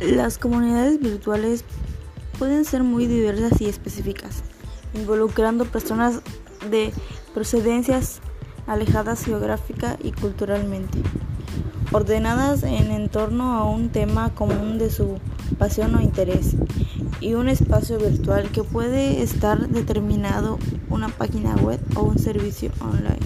Las comunidades virtuales pueden ser muy diversas y específicas, involucrando personas de procedencias alejadas geográfica y culturalmente, ordenadas en torno a un tema común de su pasión o interés, y un espacio virtual que puede estar determinado una página web o un servicio online.